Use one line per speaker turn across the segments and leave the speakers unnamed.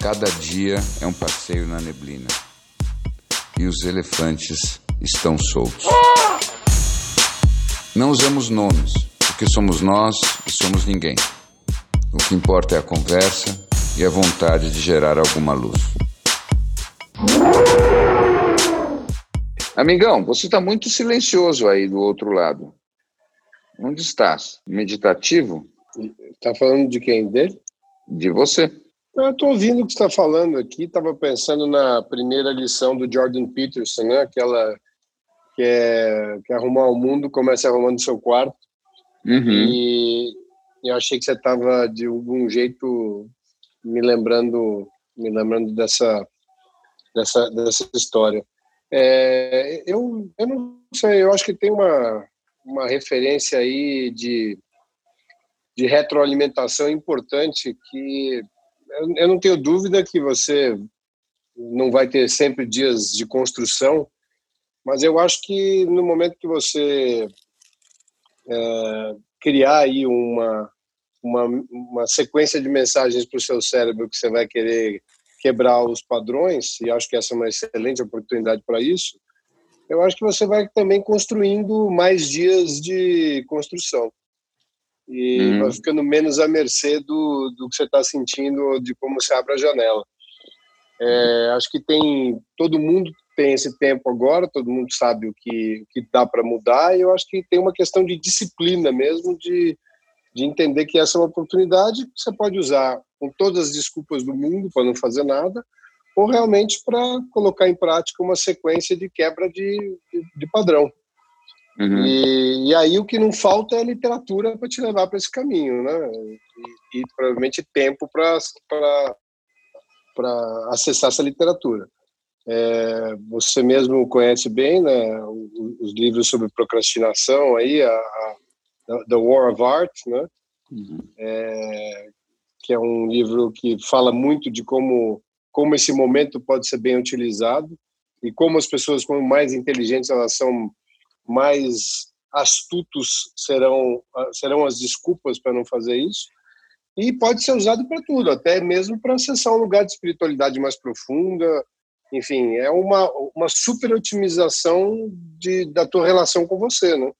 Cada dia é um passeio na neblina e os elefantes estão soltos. Não usamos nomes, porque somos nós e somos ninguém. O que importa é a conversa e a vontade de gerar alguma luz. Amigão, você está muito silencioso aí do outro lado. Onde estás? Meditativo?
Está falando de quem? Dele?
De você.
Eu estou ouvindo o que você está falando aqui. Estava pensando na primeira lição do Jordan Peterson, né? Aquela que é que é arrumar o mundo, comece arrumando seu quarto.
Uhum.
E eu achei que você estava de algum jeito me lembrando, me lembrando dessa dessa dessa história. É, eu eu não sei, eu acho que tem uma uma referência aí de de retroalimentação importante que eu, não tenho dúvida que você não vai ter sempre dias de construção, mas eu acho que no momento que você é, criar aí uma, uma, uma sequência de mensagens para o seu cérebro que você vai querer quebrar os padrões, e acho que essa é uma excelente oportunidade para isso, eu acho que você vai também construindo mais dias de construção. E uhum. vai ficando menos à mercê do, do que você está sentindo, de como você abre a janela. É, acho que tem todo mundo tem esse tempo agora, todo mundo sabe o que, o que dá para mudar, e eu acho que tem uma questão de disciplina mesmo, de, de entender que essa é uma oportunidade que você pode usar com todas as desculpas do mundo para não fazer nada, ou realmente para colocar em prática uma sequência de quebra de, de, de padrão. Uhum. E, e, aí o que não falta é literatura para te levar para esse caminho, né? E, e provavelmente tempo para acessar essa literatura. É, você mesmo conhece bem né, os, livros sobre procrastinação aí, a, a The War of Art, né? Uhum. É, que é um livro que fala muito de como como esse momento pode ser bem utilizado e como as pessoas como mais inteligentes elas são mais astutos serão serão as desculpas para não fazer isso e pode ser usado para tudo até mesmo para acessar um lugar de espiritualidade mais profunda enfim, é uma, uma super otimização de, da tua relação com você, né?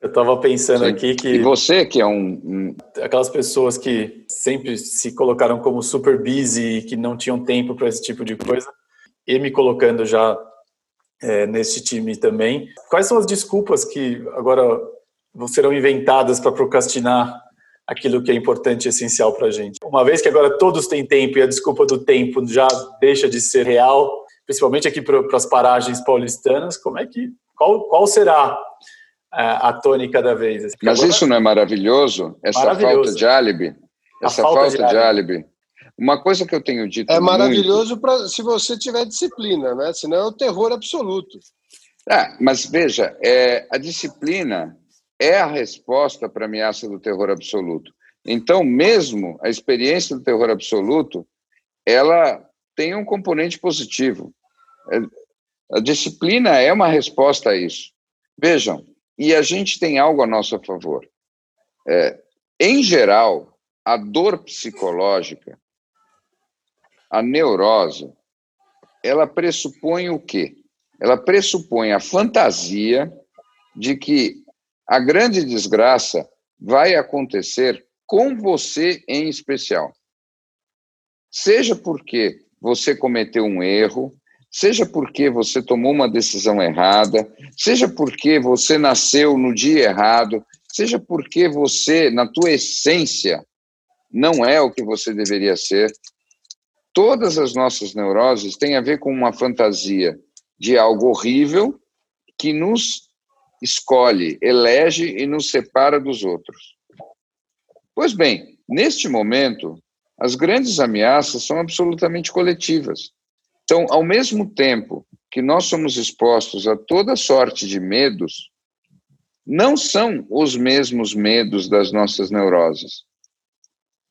Eu estava pensando Sim. aqui que.
E você, que é um, um,
Aquelas pessoas que sempre se colocaram como super busy e que não tinham tempo para esse tipo de coisa, e me colocando já é, nesse time também. Quais são as desculpas que agora serão inventadas para procrastinar aquilo que é importante e essencial para a gente. Uma vez que agora todos têm tempo e a desculpa do tempo já deixa de ser real, principalmente aqui para as paragens paulistanas, como é que qual, qual será a, é, a tônica da vez?
Porque Mas agora... isso não é maravilhoso? Essa maravilhoso. falta de álibi? Essa falta, falta, de, álibi. Uma coisa que eu tenho dito
É maravilhoso muito... Pra, se você tiver disciplina, né? Senão é o terror absoluto.
É, mas veja, é, a disciplina é a resposta para a ameaça do terror absoluto. Então, mesmo a experiência do terror absoluto, ela tem um componente positivo. É, a disciplina é uma resposta a isso. Vejam, e a gente tem algo a nosso favor. É, em geral, a dor psicológica, a neurose, ela pressupõe o quê? Ela pressupõe a fantasia de que a grande desgraça vai acontecer com você em especial. Seja porque você cometeu um erro, seja porque você tomou uma decisão errada, seja porque você nasceu no dia errado, seja porque você, na tua essência, não é o que você deveria ser. Todas as nossas neuroses têm a ver com uma fantasia de algo horrível que nos escolhe, elege e nos separa dos outros. Pois bem, neste momento, as grandes ameaças são absolutamente coletivas. Então, ao mesmo tempo que nós somos expostos a toda sorte de medos, não são os mesmos medos das nossas neuroses.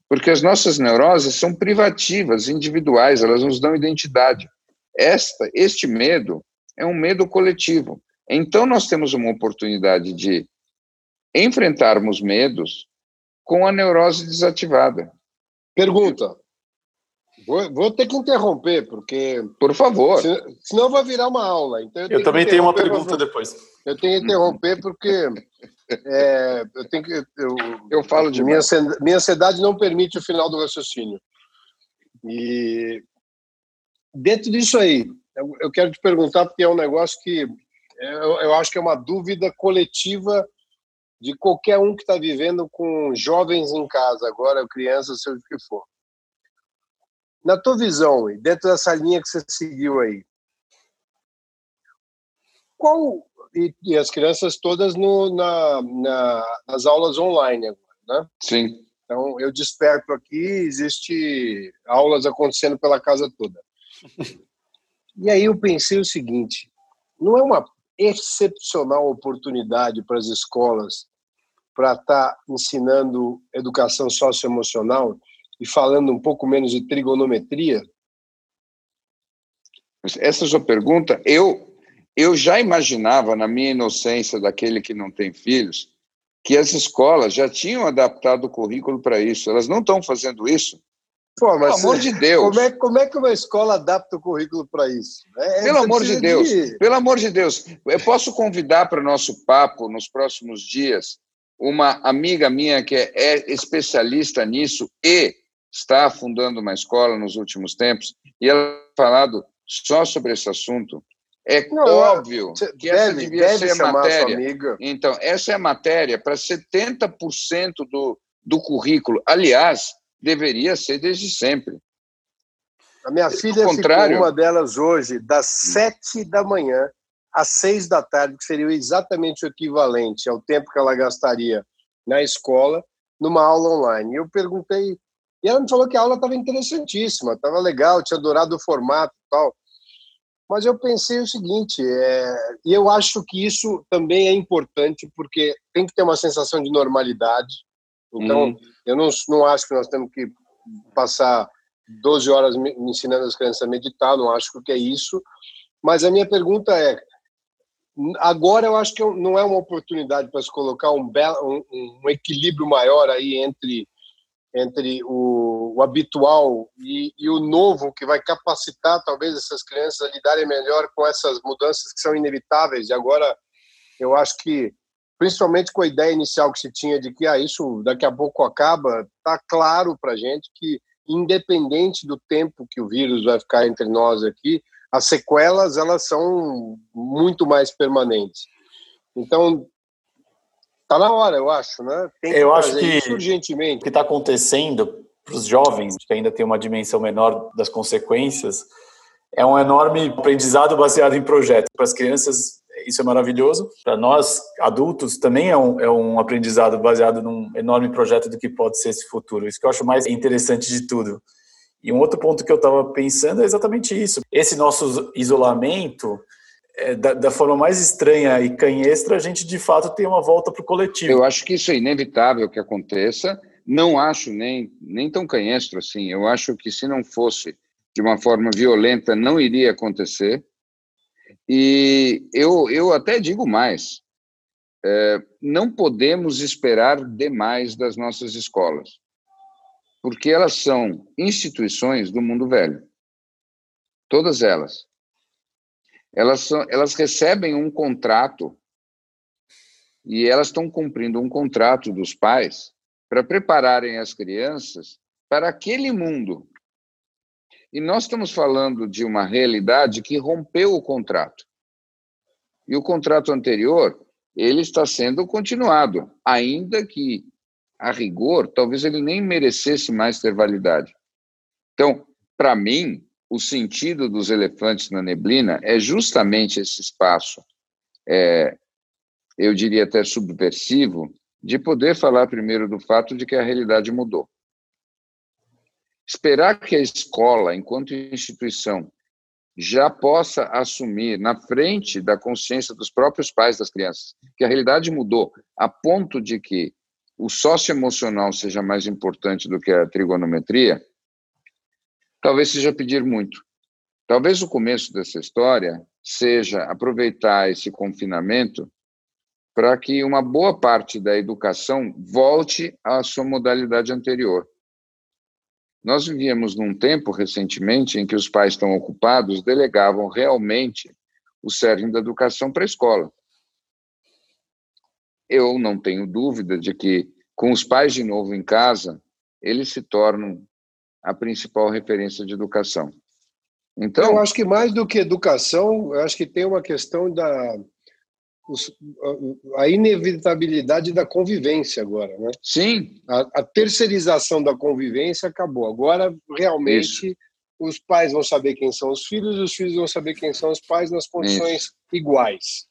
Porque as nossas neuroses são privativas, individuais, elas nos dão identidade. Esta, este medo é um medo coletivo. Então, nós temos uma oportunidade de enfrentarmos medos com a neurose desativada.
Pergunta. Vou, vou ter que interromper, porque.
Por favor.
senão vai virar uma aula. Então
eu, eu também tenho uma pergunta depois.
Eu tenho que interromper, porque é, eu tenho que. Eu,
eu falo de.
Minha, minha ansiedade não permite o final do raciocínio. E dentro disso aí, eu, eu quero te perguntar, porque é um negócio que eu, eu acho que é uma dúvida coletiva de qualquer um que está vivendo com jovens em casa, agora crianças, seja o que for. Na tua visão, dentro dessa linha que você seguiu aí, qual e, e as crianças todas no, na, na, nas aulas online agora, né?
Sim.
Então eu desperto aqui, existe aulas acontecendo pela casa toda. E aí eu pensei o seguinte: não é uma excepcional oportunidade para as escolas para estar tá ensinando educação socioemocional e falando um pouco menos de trigonometria?
Essa é a sua pergunta. Eu, eu já imaginava, na minha inocência daquele que não tem filhos, que as escolas já tinham adaptado o currículo para isso. Elas não estão fazendo isso.
Pô, pelo amor de Deus. Como é, como é que uma escola adapta o currículo para isso?
É, pelo amor de Deus. De... Pelo amor de Deus. Eu posso convidar para o nosso papo nos próximos dias uma amiga minha que é, é especialista nisso e está fundando uma escola nos últimos tempos, e ela tem falado só sobre esse assunto. É Não, óbvio que deve, essa devia ser a matéria. Então, essa é a matéria para 70% do, do currículo. Aliás, deveria ser desde sempre.
A minha filha contrário... ficou uma delas hoje, das sete da manhã às seis da tarde, que seria exatamente o equivalente ao tempo que ela gastaria na escola, numa aula online. Eu perguntei, e ela me falou que a aula estava interessantíssima, estava legal, tinha adorado o formato e tal. Mas eu pensei o seguinte, é, e eu acho que isso também é importante, porque tem que ter uma sensação de normalidade. Então, hum. eu não, não acho que nós temos que passar 12 horas me ensinando as crianças a meditar, não acho que é isso. Mas a minha pergunta é: Agora eu acho que não é uma oportunidade para se colocar um, um, um equilíbrio maior aí entre, entre o, o habitual e, e, o novo, que vai capacitar talvez essas crianças a lidarem melhor com essas mudanças que são inevitáveis. E agora eu acho que, principalmente com a ideia inicial que se tinha de que ah, isso daqui a pouco acaba, está claro para a gente que, independente do tempo que o vírus vai ficar entre nós aqui, as sequelas elas são muito mais permanentes. Então, tá na hora, eu acho, né?
Eu acho que urgentemente. O que está acontecendo para os jovens, que ainda tem uma dimensão menor das consequências, é um enorme aprendizado baseado em projetos. Para as crianças, isso é maravilhoso. Para nós, adultos, também é um, é um aprendizado baseado num enorme projeto do que pode ser esse futuro. Isso que eu acho mais interessante de tudo. E um outro ponto que eu estava pensando é exatamente isso. Esse nosso isolamento, é, da, da, forma mais estranha e canhestra, a gente de fato tem uma volta para o coletivo.
Eu acho que isso é inevitável que aconteça. Não acho nem, nem tão canhestro assim. Eu acho que se não fosse de uma forma violenta, não iria acontecer. E eu, eu até digo mais: é, não podemos esperar demais das nossas escolas porque elas são instituições do mundo velho. Todas elas. Elas, são, elas recebem um contrato e elas estão cumprindo um contrato dos pais para prepararem as crianças para aquele mundo. E nós estamos falando de uma realidade que rompeu o contrato. E o contrato anterior, ele está sendo continuado, ainda que a rigor, talvez ele nem merecesse mais ter validade. Então, para mim, o sentido dos elefantes na neblina é justamente esse espaço, é, eu diria até subversivo, de poder falar primeiro do fato de que a realidade mudou. Esperar que a escola, enquanto instituição, já possa assumir na frente da consciência dos próprios pais das crianças que a realidade mudou a ponto de que o socioemocional seja mais importante do que a trigonometria, talvez seja pedir muito. Talvez o começo dessa história seja aproveitar esse confinamento para que uma boa parte da educação volte à sua modalidade anterior. Nós vivíamos num tempo recentemente em que os pais estão ocupados delegavam realmente o cerne da educação para a escola. Eu não tenho dúvida de que, com os pais de novo em casa, eles se tornam a principal referência de educação.
Então, eu acho que mais do que educação, eu acho que tem uma questão da a inevitabilidade da convivência agora, né?
Sim.
A, a terceirização da convivência acabou. Agora, realmente, Isso. os pais vão saber quem são os filhos, os filhos vão saber quem são os pais nas condições Isso. iguais.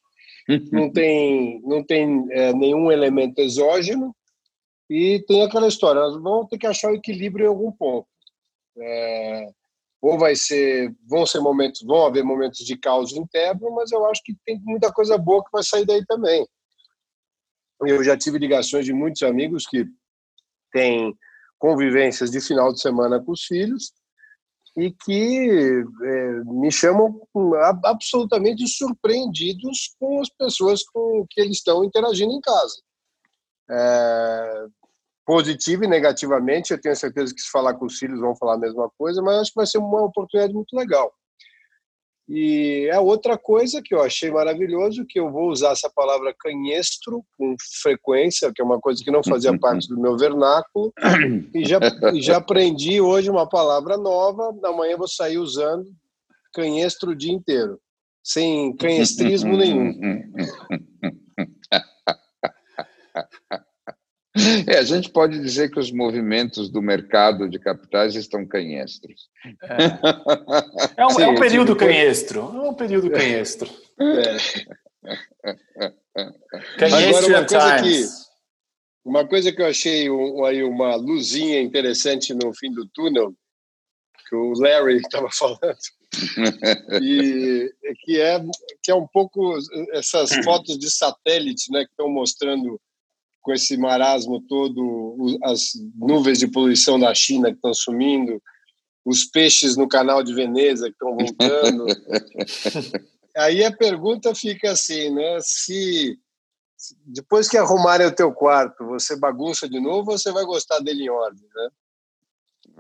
não tem, não tem é, nenhum elemento exógeno e tem aquela história, nós vamos ter que achar o equilíbrio em algum ponto. É, ou vai ser, vão ser momentos, vão haver momentos de caos interno, mas eu acho que tem muita coisa boa que vai sair daí também. Eu já tive ligações de muitos amigos que têm convivências de final de semana com os filhos e que é, me chamam absolutamente surpreendidos com as pessoas com que eles estão interagindo em casa. É, positivo e negativamente. Eu tenho certeza que se falar com os filhos vão falar a mesma coisa, mas acho que vai ser uma oportunidade muito legal. E a outra coisa que eu achei maravilhoso, que eu vou usar essa palavra canhestro com frequência, que é uma coisa que não fazia parte do meu vernáculo, e já, já aprendi hoje uma palavra nova, amanhã vou sair usando canhestro o dia inteiro, sem canhestrismo nenhum.
É, a gente pode dizer que os movimentos do mercado de capitais estão canhestros.
É, é, um, Sim, é um, período tipo... canhestro. É um período canhestro.
É. Agora, uma coisa, que, uma coisa que eu achei um, aí uma luzinha interessante no fim do túnel, que o Larry estava falando, e que é, que é um pouco essas fotos de satélite né, que estão mostrando com esse marasmo todo, as nuvens de poluição da China que estão sumindo, os peixes no canal de Veneza que estão voltando. Aí a pergunta fica assim, né? Se depois que arrumarem o teu quarto, você bagunça de novo ou você vai gostar dele em ordem, né?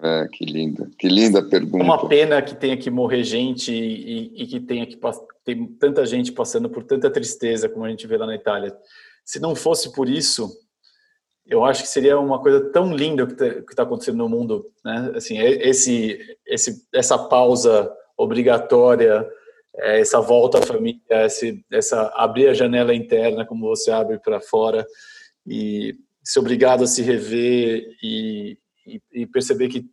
É, que linda, que linda pergunta.
Uma pena que tenha que morrer gente e, e que tenha que ter tanta gente passando por tanta tristeza como a gente vê lá na Itália se não fosse por isso, eu acho que seria uma coisa tão linda o que está tá acontecendo no mundo, né? Assim, é, esse, esse, essa pausa obrigatória, é, essa volta à família, esse, essa abrir a janela interna como você abre para fora e ser obrigado a se rever e, e, e perceber que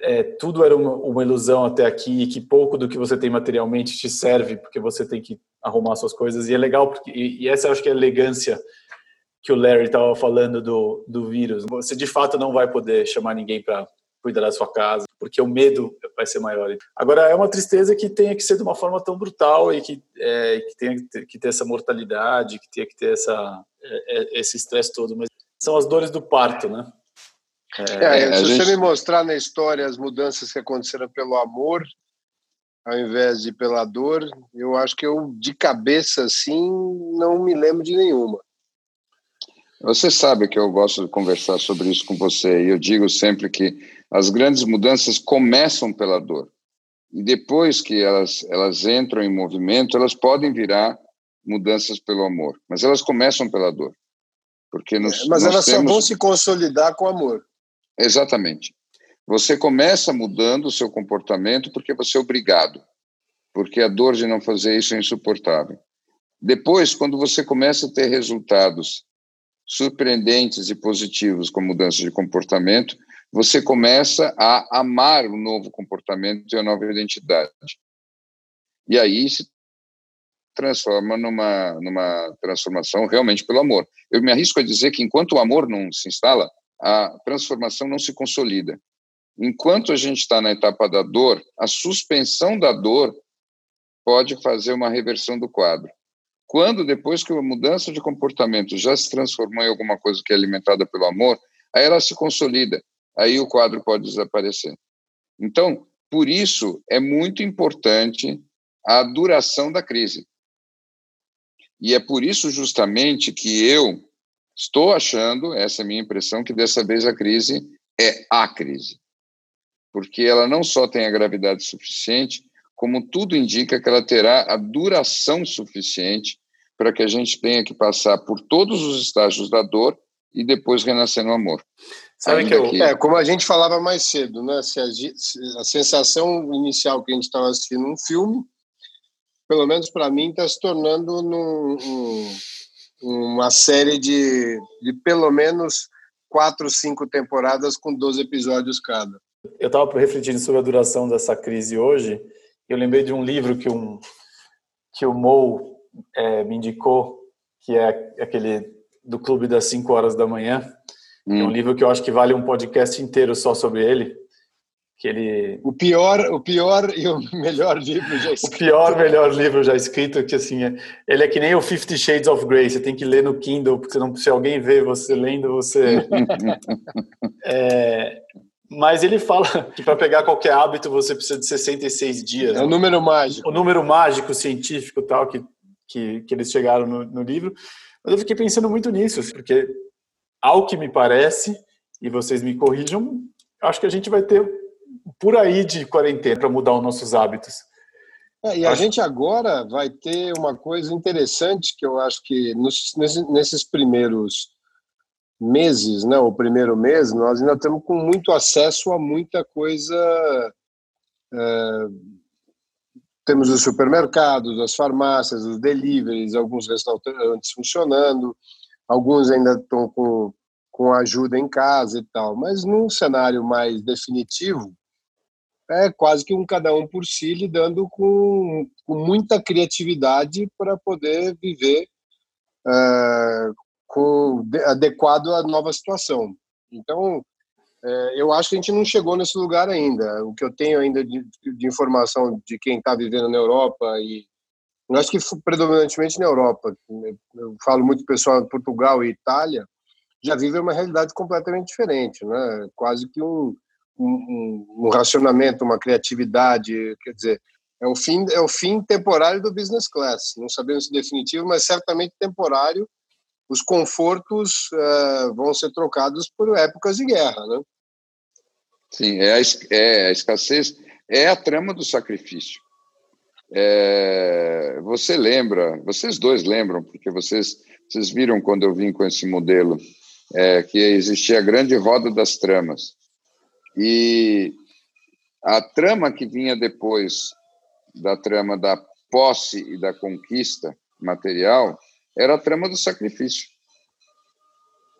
é, tudo era uma, uma, ilusão até aqui e que pouco do que você tem materialmente te serve porque você tem que arrumar suas coisas e é legal porque e, e essa eu acho que é a elegância que o Larry estava falando do, do vírus. Você de fato não vai poder chamar ninguém para cuidar da sua casa porque o medo vai ser maior. Agora é uma tristeza que tenha que ser de uma forma tão brutal e que é, que tenha que ter, que ter essa mortalidade que tenha que ter essa é, é esse estresse todo mas são as dores do parto né?
É, é, se gente... você me mostrar na história as mudanças que aconteceram pelo amor, ao invés de pela dor, eu acho que eu, de cabeça, assim, não me lembro de nenhuma.
Você sabe que eu gosto de conversar sobre isso com você, e eu digo sempre que as grandes mudanças começam pela dor. E depois que elas, elas entram em movimento, elas podem virar mudanças pelo amor, mas elas começam pela dor. Porque nos,
é, mas elas temos... só vão se consolidar com amor.
Exatamente. Você começa mudando o seu comportamento porque você é obrigado, porque a dor de não fazer isso é insuportável. Depois, quando você começa a ter resultados surpreendentes e positivos com mudança de comportamento, você começa a amar o novo comportamento e a nova identidade. E aí se transforma numa, numa transformação realmente pelo amor. Eu me arrisco a dizer que enquanto o amor não se instala, a transformação não se consolida. Enquanto a gente está na etapa da dor, a suspensão da dor pode fazer uma reversão do quadro. Quando, depois que a mudança de comportamento já se transformou em alguma coisa que é alimentada pelo amor, aí ela se consolida, aí o quadro pode desaparecer. Então, por isso, é muito importante a duração da crise. E é por isso, justamente, que eu estou achando, essa é a minha impressão, que dessa vez a crise é a crise. Porque ela não só tem a gravidade suficiente, como tudo indica que ela terá a duração suficiente para que a gente tenha que passar por todos os estágios da dor e depois renascer no amor.
Sabe que, eu, que... É, como a gente falava mais cedo, né? Se a, se a sensação inicial que a gente estava assistindo um filme, pelo menos para mim, está se tornando num, um, uma série de, de pelo menos quatro, cinco temporadas com 12 episódios cada.
Eu estava refletindo sobre a duração dessa crise hoje. Eu lembrei de um livro que, um, que o Mo é, me indicou, que é aquele do Clube das 5 horas da manhã. Hum. É um hum. livro que eu acho que vale um podcast inteiro só sobre ele. Que ele...
O pior, o pior e o melhor livro já escrito.
O pior, melhor livro já escrito, que assim, é, ele é que nem o Fifty Shades of Grey, você tem que ler no Kindle, porque não, se alguém vê você lendo, você... é, mas ele fala que para pegar qualquer hábito você precisa de 66 dias.
É o número mágico.
O número mágico científico tal que, que, que eles chegaram no, no livro. Mas eu fiquei pensando muito nisso, assim, porque, ao que me parece, e vocês me corrijam, acho que a gente vai ter por aí de quarentena para mudar os nossos hábitos.
É, e a acho... gente agora vai ter uma coisa interessante que eu acho que nos, nesses primeiros meses, né, o primeiro mês, nós ainda estamos com muito acesso a muita coisa é, temos os supermercados, as farmácias, os deliveries, alguns restaurantes funcionando, alguns ainda estão com, com ajuda em casa e tal. Mas num cenário mais definitivo, é quase que um cada um por si lidando com, com muita criatividade para poder viver uh, com, adequado à nova situação. Então, é, eu acho que a gente não chegou nesse lugar ainda. O que eu tenho ainda de, de informação de quem está vivendo na Europa e eu acho que predominantemente na Europa. Eu falo muito pessoal de Portugal e Itália já vivem uma realidade completamente diferente, né? Quase que um, um, um racionamento, uma criatividade, quer dizer, é o fim é o fim temporário do business class. Não sabemos se definitivo, mas certamente temporário os confortos uh, vão ser trocados por épocas de guerra, né?
Sim, é a, é a escassez, é a trama do sacrifício. É, você lembra, vocês dois lembram, porque vocês, vocês viram quando eu vim com esse modelo, é, que existia a grande roda das tramas. E a trama que vinha depois da trama da posse e da conquista material era a trama do sacrifício.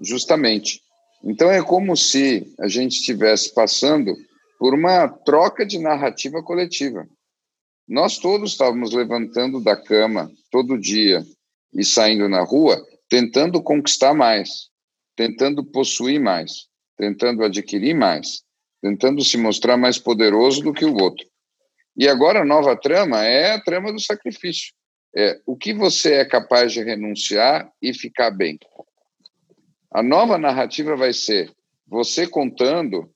Justamente. Então é como se a gente estivesse passando por uma troca de narrativa coletiva. Nós todos estávamos levantando da cama todo dia e saindo na rua, tentando conquistar mais, tentando possuir mais, tentando adquirir mais, tentando se mostrar mais poderoso do que o outro. E agora a nova trama é a trama do sacrifício. É o que você é capaz de renunciar e ficar bem. A nova narrativa vai ser você contando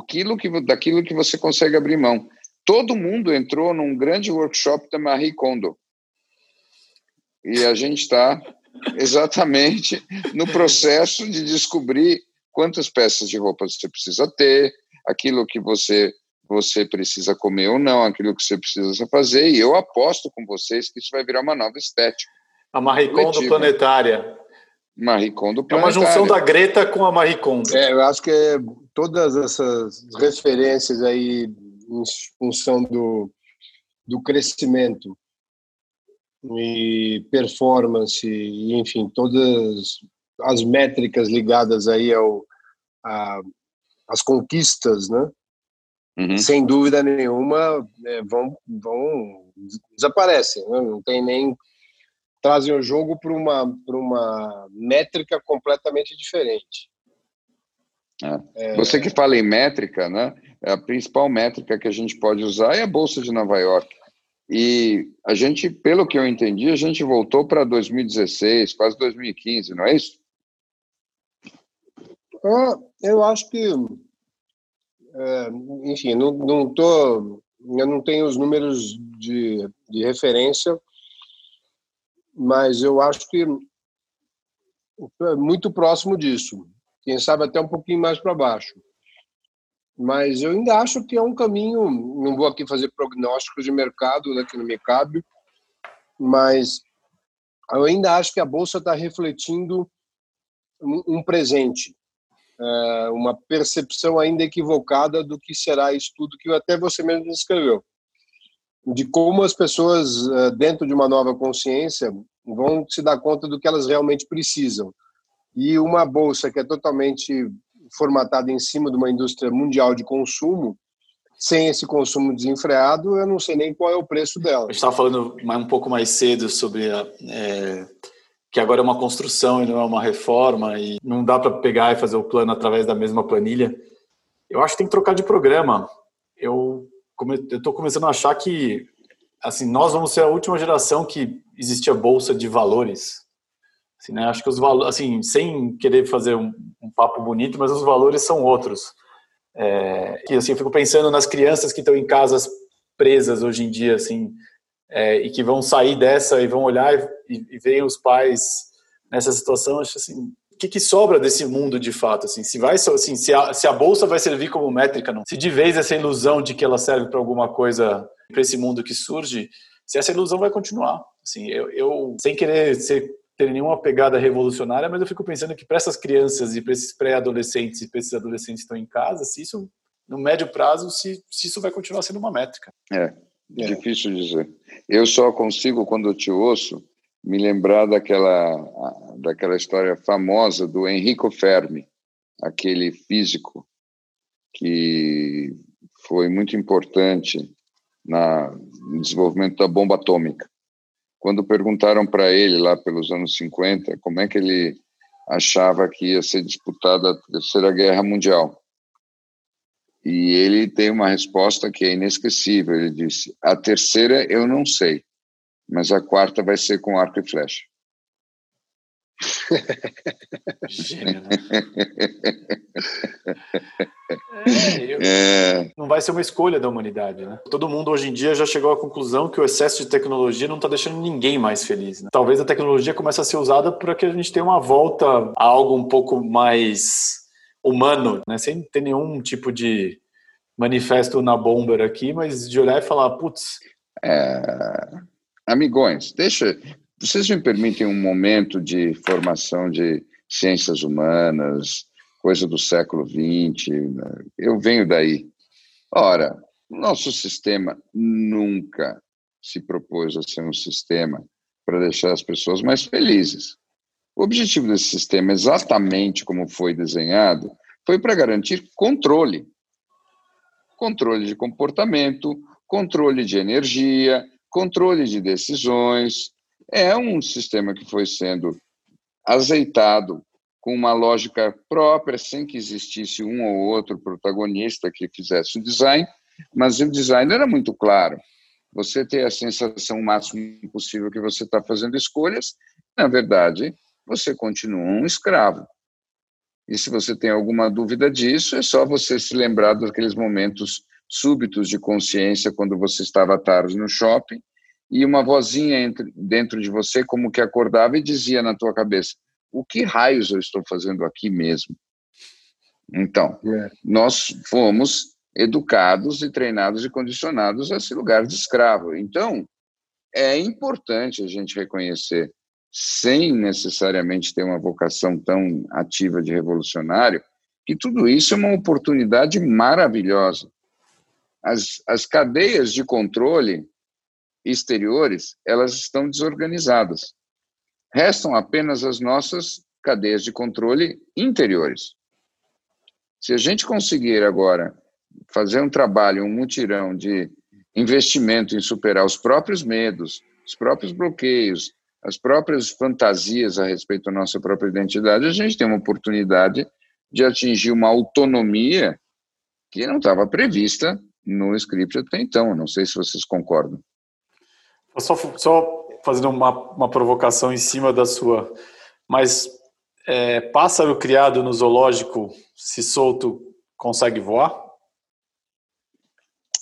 aquilo que, daquilo que você consegue abrir mão. Todo mundo entrou num grande workshop da Marie Kondo. E a gente está exatamente no processo de descobrir quantas peças de roupa você precisa ter, aquilo que você você precisa comer ou não, aquilo que você precisa fazer, e eu aposto com vocês que isso vai virar uma nova estética.
A Marie Kondo planetária.
Marie Kondo
É uma junção da Greta com a Marie Kondo.
É, eu acho que é todas essas referências aí em função do, do crescimento e performance, e, enfim, todas as métricas ligadas aí ao a, as conquistas, né? Uhum. Sem dúvida nenhuma, é, vão, vão desaparecem, né? não tem nem trazem o jogo para uma, uma métrica completamente diferente.
É. É... Você que fala em métrica, né? É a principal métrica que a gente pode usar é a Bolsa de Nova York. E a gente, pelo que eu entendi, a gente voltou para 2016, quase 2015, não é isso?
Ah, eu acho que, enfim, não, não tô, eu não tenho os números de, de referência, mas eu acho que é muito próximo disso. Quem sabe até um pouquinho mais para baixo. Mas eu ainda acho que é um caminho. Não vou aqui fazer prognósticos de mercado, né, que não me cabe, mas eu ainda acho que a bolsa está refletindo um presente, uma percepção ainda equivocada do que será isso tudo que até você mesmo descreveu, de como as pessoas é, dentro de uma nova consciência vão se dar conta do que elas realmente precisam. E uma bolsa que é totalmente formatada em cima de uma indústria mundial de consumo, sem esse consumo desenfreado, eu não sei nem qual é o preço dela.
A gente estava falando um pouco mais cedo sobre a, é, que agora é uma construção e não é uma reforma, e não dá para pegar e fazer o plano através da mesma planilha. Eu acho que tem que trocar de programa. Eu estou começando a achar que assim nós vamos ser a última geração que existia bolsa de valores Assim, né? Acho que os valores, assim, sem querer fazer um, um, papo bonito, mas os valores são outros. É, que assim, eu fico pensando nas crianças que estão em casas presas hoje em dia, assim, é, e que vão sair dessa e vão olhar e, e ver os pais nessa situação, acho assim, o que, que, sobra desse mundo de fato? Assim, se vai, assim, se a, se a bolsa vai servir como métrica, não? Se de vez essa ilusão de que ela serve para alguma coisa para esse mundo que surge, se essa ilusão vai continuar, assim, eu, eu sem querer ser ter nenhuma pegada revolucionária, mas eu fico pensando que para essas crianças e para esses pré-adolescentes e para esses adolescentes que estão em casa, se isso, no médio prazo, se, se isso vai continuar sendo uma métrica.
É, é, difícil dizer. Eu só consigo, quando eu te ouço, me lembrar daquela, daquela história famosa do Enrico Fermi, aquele físico que foi muito importante na, no desenvolvimento da bomba atômica quando perguntaram para ele, lá pelos anos 50, como é que ele achava que ia ser disputada a Terceira Guerra Mundial. E ele tem uma resposta que é inesquecível. Ele disse: A terceira eu não sei, mas a quarta vai ser com arco e flecha.
Gênio, né? é, eu... é... Não vai ser uma escolha da humanidade, né? Todo mundo hoje em dia já chegou à conclusão que o excesso de tecnologia não está deixando ninguém mais feliz. Né? Talvez a tecnologia comece a ser usada para que a gente tenha uma volta a algo um pouco mais humano, né? Sem ter nenhum tipo de manifesto na bomber aqui, mas de olhar e falar, putz.
É... Amigões, deixa, vocês me permitem um momento de formação de ciências humanas, coisa do século XX? Né? Eu venho daí. Ora, nosso sistema nunca se propôs a ser um sistema para deixar as pessoas mais felizes. O objetivo desse sistema, exatamente como foi desenhado, foi para garantir controle. Controle de comportamento, controle de energia, controle de decisões, é um sistema que foi sendo azeitado com uma lógica própria, sem que existisse um ou outro protagonista que fizesse o design, mas o design era muito claro. Você ter a sensação máxima possível que você está fazendo escolhas, na verdade, você continua um escravo. E se você tem alguma dúvida disso, é só você se lembrar daqueles momentos súbitos de consciência quando você estava tarde no shopping e uma vozinha entre, dentro de você como que acordava e dizia na tua cabeça: o que raios eu estou fazendo aqui mesmo? Então, é. nós fomos educados e treinados e condicionados a esse lugar de escravo. Então, é importante a gente reconhecer, sem necessariamente ter uma vocação tão ativa de revolucionário, que tudo isso é uma oportunidade maravilhosa. As, as cadeias de controle exteriores, elas estão desorganizadas. Restam apenas as nossas cadeias de controle interiores. Se a gente conseguir agora fazer um trabalho, um mutirão de investimento em superar os próprios medos, os próprios bloqueios, as próprias fantasias a respeito da nossa própria identidade, a gente tem uma oportunidade de atingir uma autonomia que não estava prevista no script até então. Não sei se vocês concordam.
Só, só fazendo uma, uma provocação em cima da sua, mas é, pássaro criado no zoológico, se solto, consegue voar?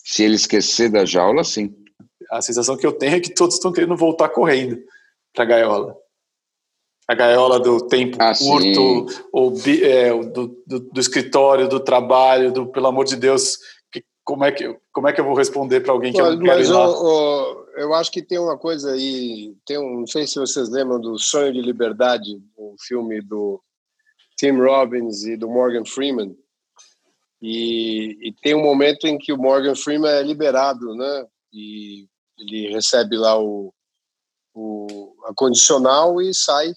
Se ele esquecer da jaula, sim.
A sensação que eu tenho é que todos estão querendo voltar correndo para a gaiola. A gaiola do tempo ah, curto, ou é, do, do, do, escritório, do trabalho, do pelo amor de Deus, que, como, é que, como é que eu vou responder para alguém que mas, eu não quero ir lá?
O, eu acho que tem uma coisa aí, tem um, não sei se vocês lembram do Sonho de Liberdade, o um filme do Tim Robbins e do Morgan Freeman, e, e, tem um momento em que o Morgan Freeman é liberado, né? E ele recebe lá o, o a condicional e sai.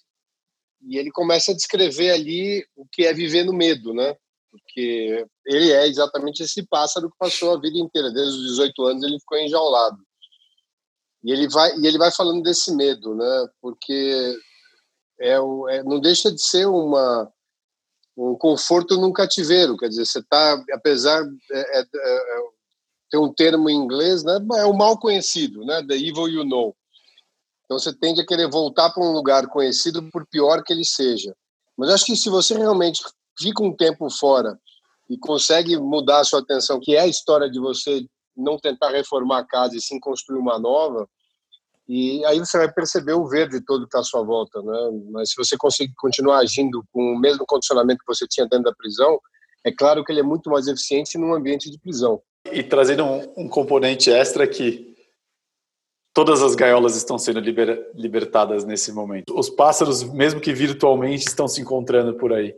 E ele começa a descrever ali o que é viver no medo, né? Porque ele é exatamente esse pássaro que passou a vida inteira, desde os 18 anos ele ficou enjaulado. E ele vai e ele vai falando desse medo, né? Porque é, é não deixa de ser uma um conforto num cativeiro, quer dizer, você está, apesar é, é, é, tem um termo em inglês, né? É o mal conhecido, né? The evil you know. Então você tende a querer voltar para um lugar conhecido por pior que ele seja. Mas acho que se você realmente fica um tempo fora e consegue mudar a sua atenção, que é a história de você não tentar reformar a casa e sim construir uma nova, e aí você vai perceber o verde todo que está à sua volta, né? Mas se você conseguir continuar agindo com o mesmo condicionamento que você tinha dentro da prisão, é claro que ele é muito mais eficiente num ambiente de prisão.
E trazendo um, um componente extra que todas as gaiolas estão sendo liber, libertadas nesse momento. Os pássaros, mesmo que virtualmente, estão se encontrando por aí.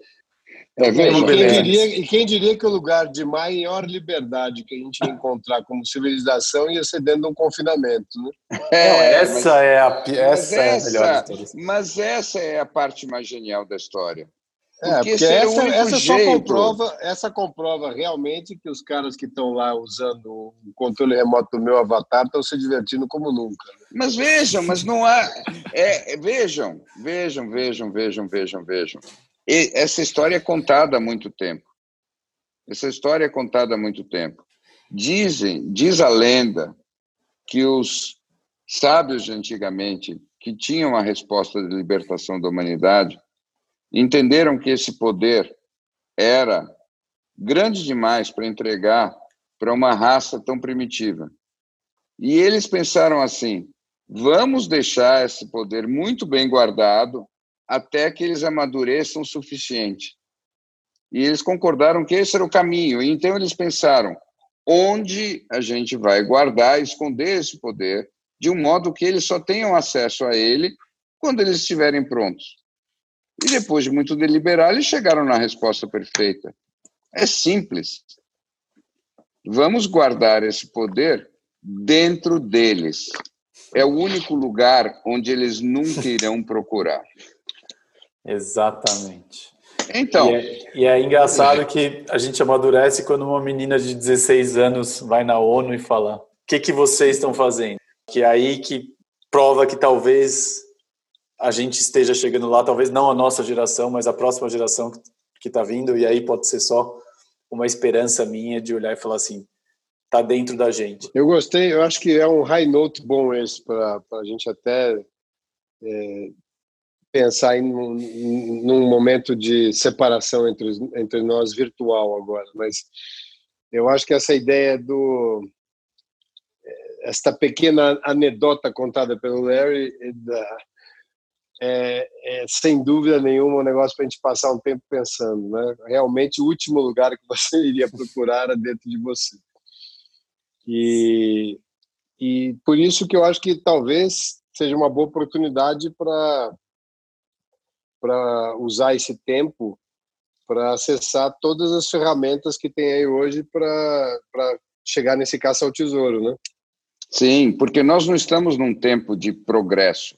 É, e, quem diria, e quem diria que o lugar de maior liberdade que a gente ia encontrar como civilização ia ser dentro de um confinamento, né?
É, essa mas, é a essa é a melhor
Mas essa é a parte mais genial da história.
Porque, é, porque essa, essa só comprova, essa comprova realmente que os caras que estão lá usando o controle remoto do meu avatar estão se divertindo como nunca. Né?
Mas vejam, mas não há. É, vejam, vejam, vejam, vejam, vejam, vejam. E essa história é contada há muito tempo. Essa história é contada há muito tempo. Dizem, diz a lenda que os sábios de antigamente, que tinham a resposta de libertação da humanidade, entenderam que esse poder era grande demais para entregar para uma raça tão primitiva. E eles pensaram assim: vamos deixar esse poder muito bem guardado até que eles amadureçam o suficiente. E eles concordaram que esse era o caminho. E então eles pensaram onde a gente vai guardar, esconder esse poder, de um modo que eles só tenham acesso a ele quando eles estiverem prontos. E depois de muito deliberar, eles chegaram na resposta perfeita. É simples. Vamos guardar esse poder dentro deles. É o único lugar onde eles nunca irão procurar.
Exatamente. Então. E é, e é, engraçado que a gente amadurece quando uma menina de 16 anos vai na ONU e fala: o que, que vocês estão fazendo? Que é aí que prova que talvez a gente esteja chegando lá, talvez não a nossa geração, mas a próxima geração que está vindo, e aí pode ser só uma esperança minha de olhar e falar assim: tá dentro da gente.
Eu gostei, eu acho que é um high note bom esse para a gente até é, pensar em um, num momento de separação entre, entre nós virtual agora, mas eu acho que essa ideia do esta pequena anedota contada pelo Larry é, é, sem dúvida nenhuma um negócio para a gente passar um tempo pensando, né? Realmente o último lugar que você iria procurar era dentro de você. E, e por isso que eu acho que talvez seja uma boa oportunidade para para usar esse tempo para acessar todas as ferramentas que tem aí hoje para chegar nesse caça ao tesouro, né?
Sim, porque nós não estamos num tempo de progresso,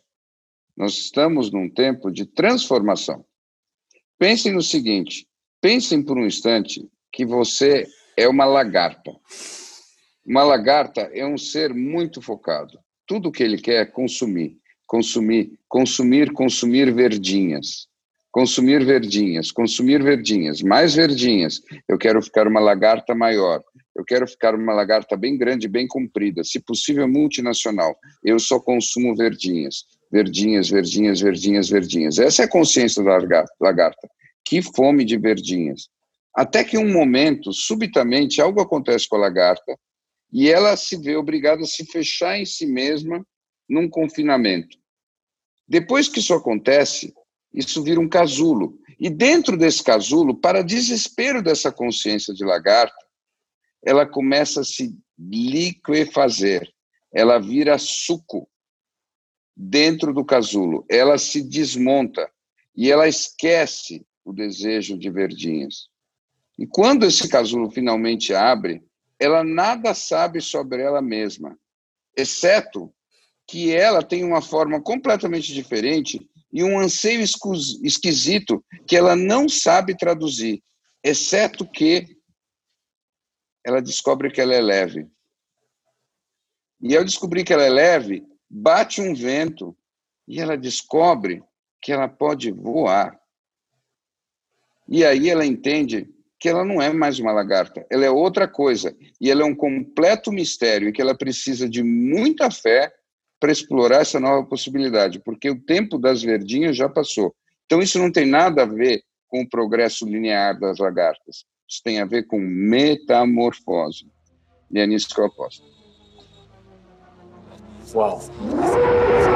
nós estamos num tempo de transformação. Pensem no seguinte: pensem por um instante que você é uma lagarta. Uma lagarta é um ser muito focado. Tudo que ele quer é consumir consumir, consumir, consumir verdinhas. consumir verdinhas, consumir verdinhas, mais verdinhas. Eu quero ficar uma lagarta maior. Eu quero ficar uma lagarta bem grande, bem comprida, se possível multinacional. Eu só consumo verdinhas, verdinhas, verdinhas, verdinhas, verdinhas. Essa é a consciência da lagarta. Que fome de verdinhas. Até que um momento, subitamente, algo acontece com a lagarta e ela se vê obrigada a se fechar em si mesma num confinamento. Depois que isso acontece, isso vira um casulo. E dentro desse casulo, para desespero dessa consciência de lagarta, ela começa a se liquefazer. Ela vira suco dentro do casulo. Ela se desmonta e ela esquece o desejo de verdinhas. E quando esse casulo finalmente abre, ela nada sabe sobre ela mesma, exceto que ela tem uma forma completamente diferente e um anseio esquisito que ela não sabe traduzir, exceto que ela descobre que ela é leve. E ao descobrir que ela é leve, bate um vento e ela descobre que ela pode voar. E aí ela entende que ela não é mais uma lagarta, ela é outra coisa. E ela é um completo mistério e que ela precisa de muita fé para explorar essa nova possibilidade, porque o tempo das verdinhas já passou. Então, isso não tem nada a ver com o progresso linear das lagartas. Isso tem a ver com metamorfose. E é nisso que eu aposto.
well.